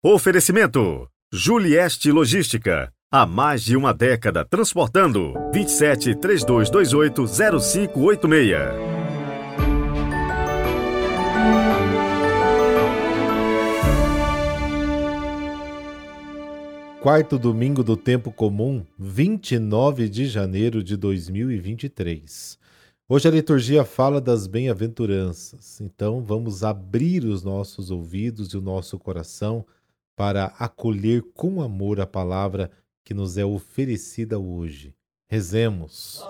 Oferecimento: Julieste Logística. Há mais de uma década transportando 27 3228 0586. Quarto domingo do tempo comum, 29 de janeiro de 2023. Hoje a liturgia fala das bem-aventuranças, então vamos abrir os nossos ouvidos e o nosso coração para acolher com amor a palavra que nos é oferecida hoje. Rezemos.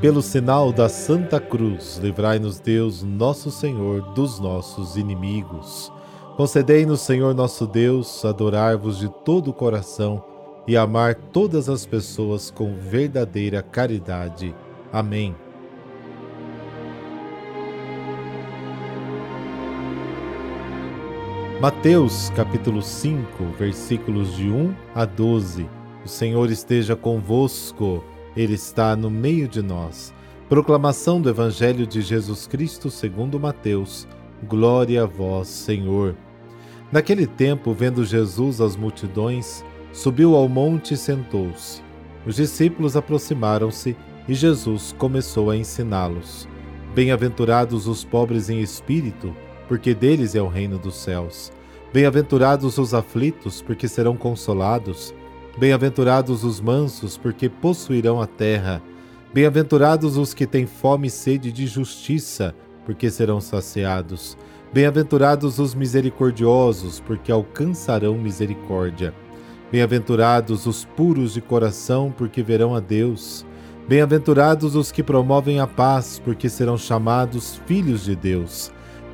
Pelo sinal da Santa Cruz, livrai-nos Deus, nosso Senhor, dos nossos inimigos. Concedei-nos, Senhor nosso Deus, adorar-vos de todo o coração e amar todas as pessoas com verdadeira caridade. Amém. Mateus capítulo 5, versículos de 1 a 12. O Senhor esteja convosco, Ele está no meio de nós. Proclamação do Evangelho de Jesus Cristo segundo Mateus. Glória a vós, Senhor. Naquele tempo, vendo Jesus as multidões, subiu ao monte e sentou-se. Os discípulos aproximaram-se e Jesus começou a ensiná-los. Bem-aventurados os pobres em espírito, porque deles é o reino dos céus. Bem-aventurados os aflitos, porque serão consolados. Bem-aventurados os mansos, porque possuirão a terra. Bem-aventurados os que têm fome e sede de justiça, porque serão saciados. Bem-aventurados os misericordiosos, porque alcançarão misericórdia. Bem-aventurados os puros de coração, porque verão a Deus. Bem-aventurados os que promovem a paz, porque serão chamados filhos de Deus.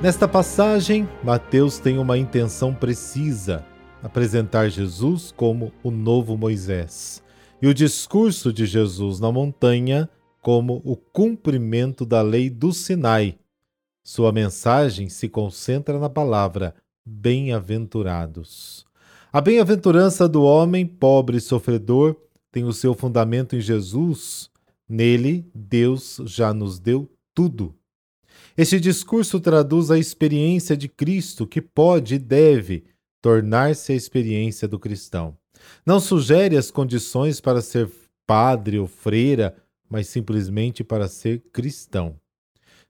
Nesta passagem, Mateus tem uma intenção precisa: apresentar Jesus como o novo Moisés. E o discurso de Jesus na montanha como o cumprimento da lei do Sinai, sua mensagem se concentra na palavra bem-aventurados. A bem-aventurança do homem pobre e sofredor tem o seu fundamento em Jesus. Nele, Deus já nos deu tudo. Este discurso traduz a experiência de Cristo que pode e deve tornar-se a experiência do cristão. Não sugere as condições para ser padre ou freira, mas simplesmente para ser cristão.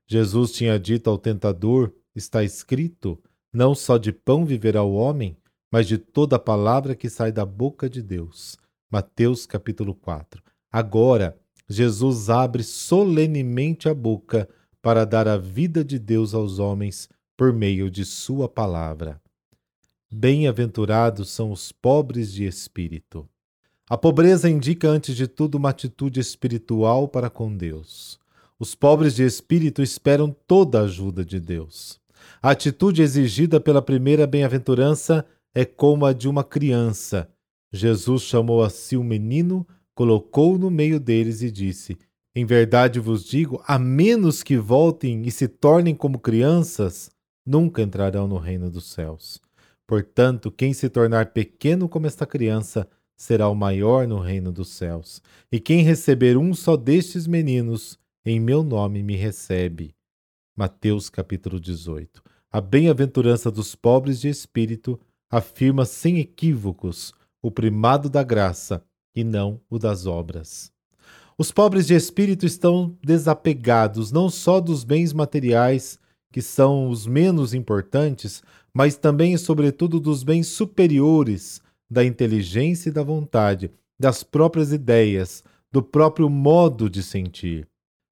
Jesus tinha dito ao tentador: Está escrito, não só de pão viverá o homem, mas de toda a palavra que sai da boca de Deus. Mateus capítulo 4. Agora, Jesus abre solenemente a boca para dar a vida de Deus aos homens por meio de Sua palavra. Bem-aventurados são os pobres de espírito. A pobreza indica, antes de tudo, uma atitude espiritual para com Deus. Os pobres de espírito esperam toda a ajuda de Deus. A atitude exigida pela primeira bem-aventurança é como a de uma criança. Jesus chamou a si um menino, colocou-o no meio deles e disse: Em verdade vos digo, a menos que voltem e se tornem como crianças, nunca entrarão no reino dos céus. Portanto, quem se tornar pequeno como esta criança, será o maior no reino dos céus. E quem receber um só destes meninos, em meu nome me recebe. Mateus capítulo 18. A bem-aventurança dos pobres de espírito afirma sem equívocos o primado da graça e não o das obras. Os pobres de espírito estão desapegados não só dos bens materiais, que são os menos importantes, mas também e sobretudo dos bens superiores, da inteligência e da vontade, das próprias ideias, do próprio modo de sentir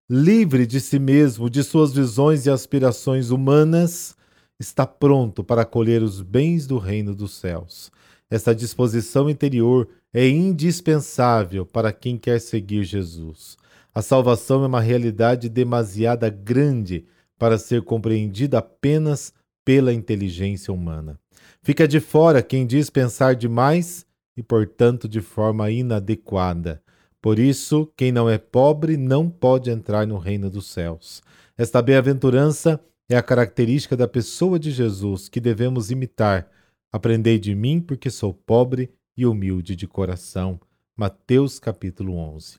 livre de si mesmo, de suas visões e aspirações humanas, está pronto para acolher os bens do reino dos céus. Essa disposição interior é indispensável para quem quer seguir Jesus. A salvação é uma realidade demasiada grande para ser compreendida apenas pela inteligência humana. Fica de fora quem diz pensar demais e, portanto, de forma inadequada. Por isso, quem não é pobre não pode entrar no reino dos céus. Esta bem-aventurança é a característica da pessoa de Jesus que devemos imitar. Aprendei de mim, porque sou pobre e humilde de coração. Mateus capítulo 11.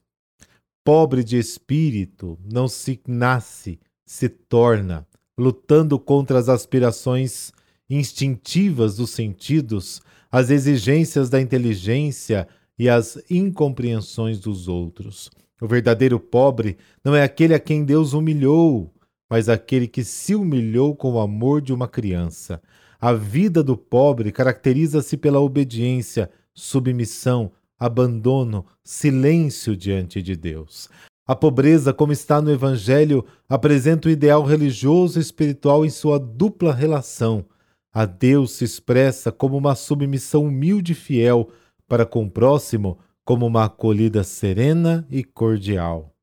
Pobre de espírito não se nasce, se torna, lutando contra as aspirações instintivas dos sentidos, as exigências da inteligência e as incompreensões dos outros. O verdadeiro pobre não é aquele a quem Deus humilhou, mas aquele que se humilhou com o amor de uma criança. A vida do pobre caracteriza-se pela obediência, submissão, abandono, silêncio diante de Deus. A pobreza, como está no Evangelho, apresenta o ideal religioso e espiritual em sua dupla relação. A Deus se expressa como uma submissão humilde e fiel para com o próximo, como uma acolhida serena e cordial.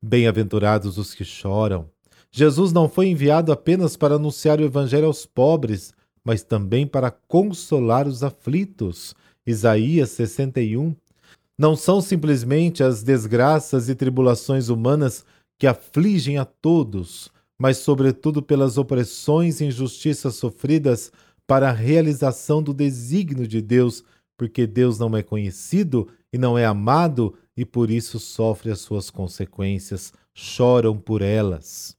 Bem-aventurados os que choram. Jesus não foi enviado apenas para anunciar o Evangelho aos pobres, mas também para consolar os aflitos. Isaías 61. Não são simplesmente as desgraças e tribulações humanas que afligem a todos, mas, sobretudo, pelas opressões e injustiças sofridas para a realização do desígnio de Deus, porque Deus não é conhecido e não é amado e por isso sofre as suas consequências, choram por elas.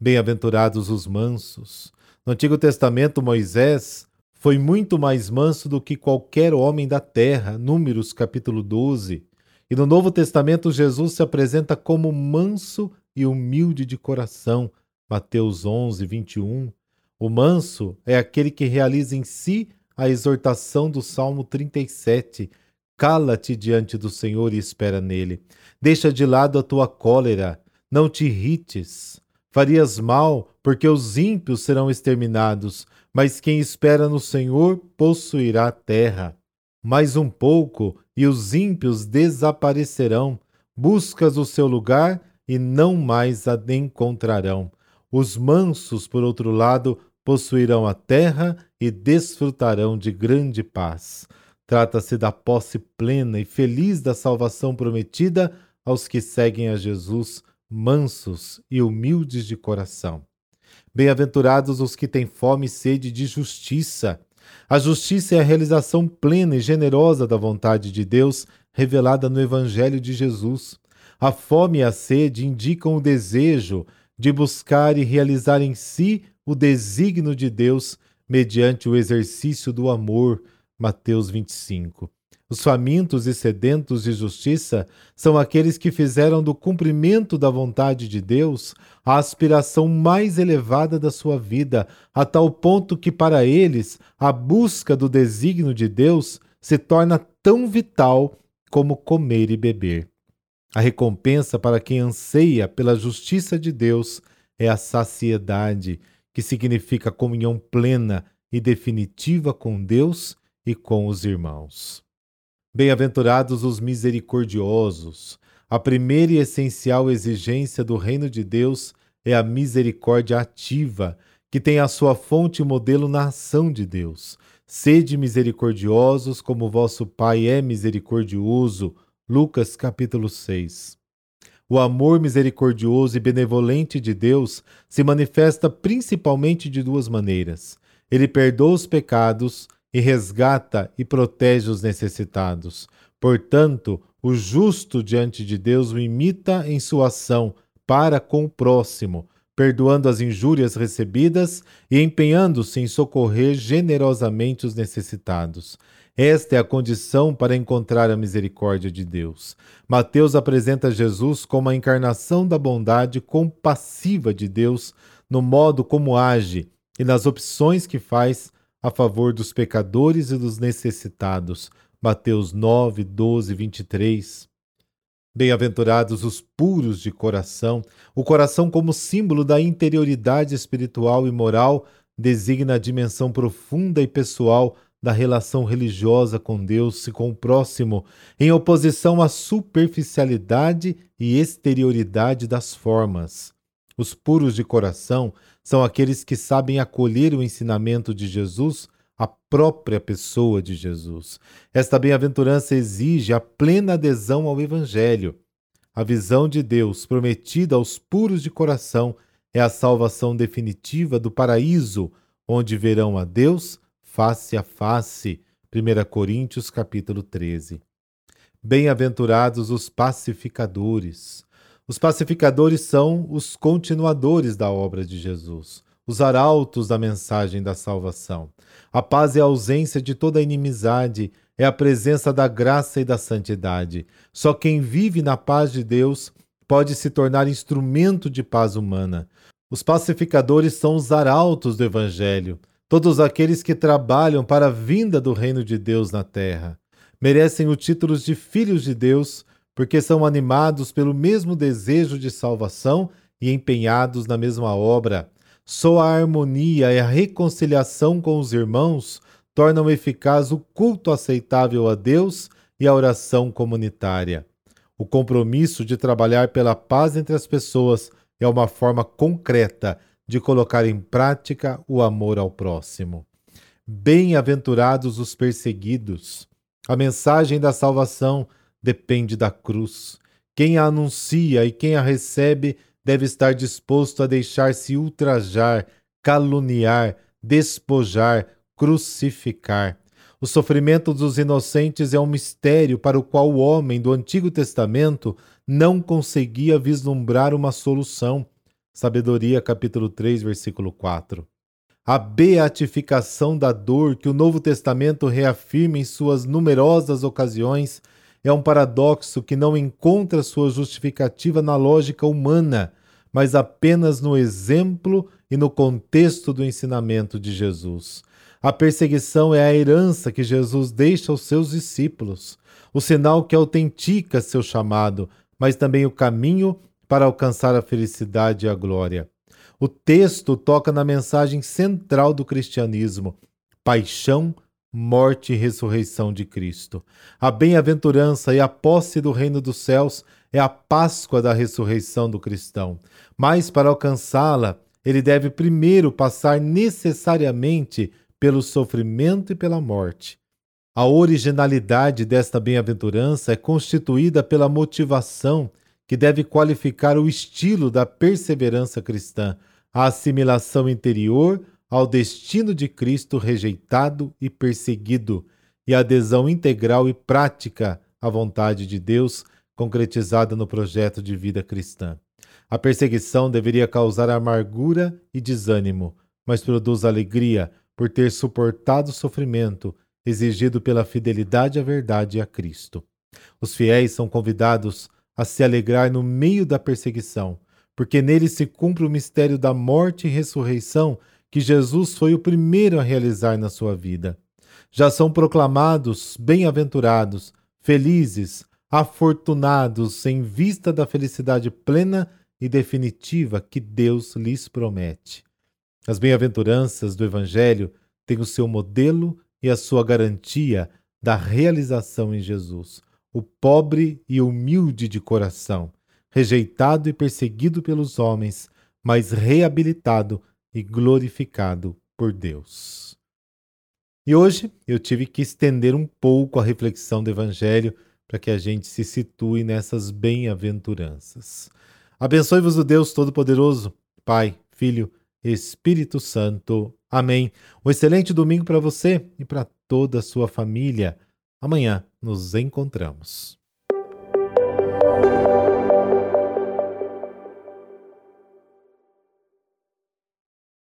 Bem-aventurados os mansos. No Antigo Testamento, Moisés foi muito mais manso do que qualquer homem da terra, Números capítulo 12. E no Novo Testamento, Jesus se apresenta como manso e humilde de coração, Mateus 11, 21. O manso é aquele que realiza em si a exortação do Salmo 37. Cala-te diante do Senhor e espera nele. Deixa de lado a tua cólera, não te irrites. Farias mal, porque os ímpios serão exterminados, mas quem espera no Senhor possuirá a terra. Mais um pouco, e os ímpios desaparecerão. Buscas o seu lugar e não mais a encontrarão. Os mansos, por outro lado, possuirão a terra e desfrutarão de grande paz. Trata-se da posse plena e feliz da salvação prometida aos que seguem a Jesus, mansos e humildes de coração. Bem-aventurados os que têm fome e sede de justiça. A justiça é a realização plena e generosa da vontade de Deus revelada no Evangelho de Jesus. A fome e a sede indicam o desejo de buscar e realizar em si o desígnio de Deus mediante o exercício do amor. Mateus 25. Os famintos e sedentos de justiça são aqueles que fizeram do cumprimento da vontade de Deus a aspiração mais elevada da sua vida, a tal ponto que para eles a busca do desígnio de Deus se torna tão vital como comer e beber. A recompensa para quem anseia pela justiça de Deus é a saciedade, que significa comunhão plena e definitiva com Deus e com os irmãos. Bem-aventurados os misericordiosos. A primeira e essencial exigência do reino de Deus é a misericórdia ativa, que tem a sua fonte e modelo na ação de Deus. Sede misericordiosos, como vosso Pai é misericordioso. Lucas capítulo 6. O amor misericordioso e benevolente de Deus se manifesta principalmente de duas maneiras. Ele perdoa os pecados e resgata e protege os necessitados. Portanto, o justo diante de Deus o imita em sua ação para com o próximo, perdoando as injúrias recebidas e empenhando-se em socorrer generosamente os necessitados. Esta é a condição para encontrar a misericórdia de Deus. Mateus apresenta Jesus como a encarnação da bondade compassiva de Deus no modo como age e nas opções que faz a favor dos pecadores e dos necessitados. Mateus 9, 12, 23. Bem-aventurados os puros de coração. O coração, como símbolo da interioridade espiritual e moral, designa a dimensão profunda e pessoal da relação religiosa com Deus e com o próximo, em oposição à superficialidade e exterioridade das formas. Os puros de coração são aqueles que sabem acolher o ensinamento de Jesus, a própria pessoa de Jesus. Esta bem-aventurança exige a plena adesão ao Evangelho. A visão de Deus prometida aos puros de coração é a salvação definitiva do paraíso, onde verão a Deus face a face. 1 Coríntios capítulo 13. Bem-aventurados os pacificadores. Os pacificadores são os continuadores da obra de Jesus, os arautos da mensagem da salvação. A paz é a ausência de toda inimizade, é a presença da graça e da santidade. Só quem vive na paz de Deus pode se tornar instrumento de paz humana. Os pacificadores são os arautos do Evangelho, todos aqueles que trabalham para a vinda do reino de Deus na terra. Merecem o título de filhos de Deus porque são animados pelo mesmo desejo de salvação e empenhados na mesma obra. Só a harmonia e a reconciliação com os irmãos tornam eficaz o culto aceitável a Deus e a oração comunitária. O compromisso de trabalhar pela paz entre as pessoas é uma forma concreta de colocar em prática o amor ao próximo. Bem-aventurados os perseguidos. A mensagem da salvação depende da cruz. Quem a anuncia e quem a recebe deve estar disposto a deixar-se ultrajar, caluniar, despojar, crucificar. O sofrimento dos inocentes é um mistério para o qual o homem do Antigo Testamento não conseguia vislumbrar uma solução. Sabedoria, capítulo 3, versículo 4. A beatificação da dor que o Novo Testamento reafirma em suas numerosas ocasiões é um paradoxo que não encontra sua justificativa na lógica humana, mas apenas no exemplo e no contexto do ensinamento de Jesus. A perseguição é a herança que Jesus deixa aos seus discípulos, o sinal que autentica seu chamado, mas também o caminho para alcançar a felicidade e a glória. O texto toca na mensagem central do cristianismo: paixão, morte e ressurreição de Cristo. A bem-aventurança e a posse do reino dos céus é a Páscoa da ressurreição do cristão. Mas para alcançá-la, ele deve primeiro passar necessariamente pelo sofrimento e pela morte. A originalidade desta bem-aventurança é constituída pela motivação que deve qualificar o estilo da perseverança cristã, a assimilação interior ao destino de Cristo rejeitado e perseguido, e adesão integral e prática à vontade de Deus concretizada no projeto de vida cristã. A perseguição deveria causar amargura e desânimo, mas produz alegria por ter suportado o sofrimento exigido pela fidelidade à verdade e a Cristo. Os fiéis são convidados a se alegrar no meio da perseguição, porque nele se cumpre o mistério da morte e ressurreição que Jesus foi o primeiro a realizar na sua vida. Já são proclamados bem-aventurados, felizes, afortunados em vista da felicidade plena e definitiva que Deus lhes promete. As bem-aventuranças do Evangelho têm o seu modelo e a sua garantia da realização em Jesus o pobre e humilde de coração, rejeitado e perseguido pelos homens, mas reabilitado e glorificado por Deus. E hoje eu tive que estender um pouco a reflexão do Evangelho para que a gente se situe nessas bem-aventuranças. Abençoe-vos o Deus Todo-Poderoso, Pai, Filho, Espírito Santo. Amém. Um excelente domingo para você e para toda a sua família. Amanhã nos encontramos.